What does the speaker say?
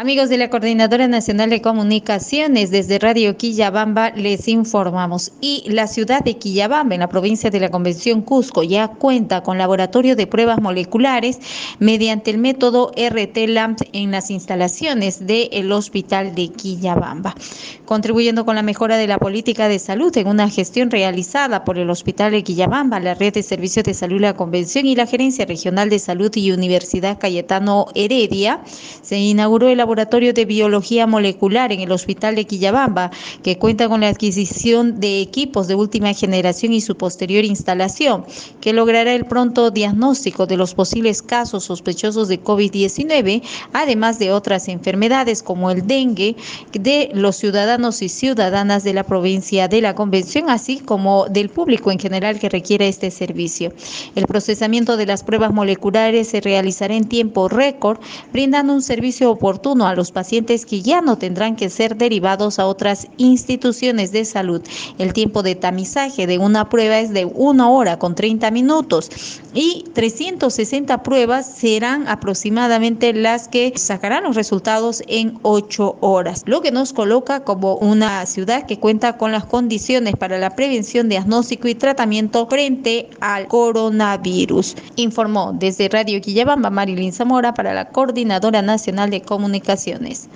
Amigos de la Coordinadora Nacional de Comunicaciones, desde Radio Quillabamba les informamos. Y la ciudad de Quillabamba, en la provincia de la Convención Cusco, ya cuenta con laboratorio de pruebas moleculares mediante el método RT-LAMP en las instalaciones del Hospital de Quillabamba, contribuyendo con la mejora de la política de salud en una gestión realizada por el Hospital de Quillabamba, la Red de Servicios de Salud La Convención y la Gerencia Regional de Salud y Universidad Cayetano Heredia. Se inauguró el laboratorio de biología molecular en el Hospital de Quillabamba, que cuenta con la adquisición de equipos de última generación y su posterior instalación, que logrará el pronto diagnóstico de los posibles casos sospechosos de COVID-19, además de otras enfermedades como el dengue de los ciudadanos y ciudadanas de la provincia de la Convención, así como del público en general que requiere este servicio. El procesamiento de las pruebas moleculares se realizará en tiempo récord, brindando un servicio oportuno a los pacientes que ya no tendrán que ser derivados a otras instituciones de salud. El tiempo de tamizaje de una prueba es de una hora con 30 minutos y 360 pruebas serán aproximadamente las que sacarán los resultados en 8 horas, lo que nos coloca como una ciudad que cuenta con las condiciones para la prevención, diagnóstico y tratamiento frente al coronavirus. Informó desde Radio Quillabamba Marilyn Zamora para la Coordinadora Nacional de Comunicación aplicaciones.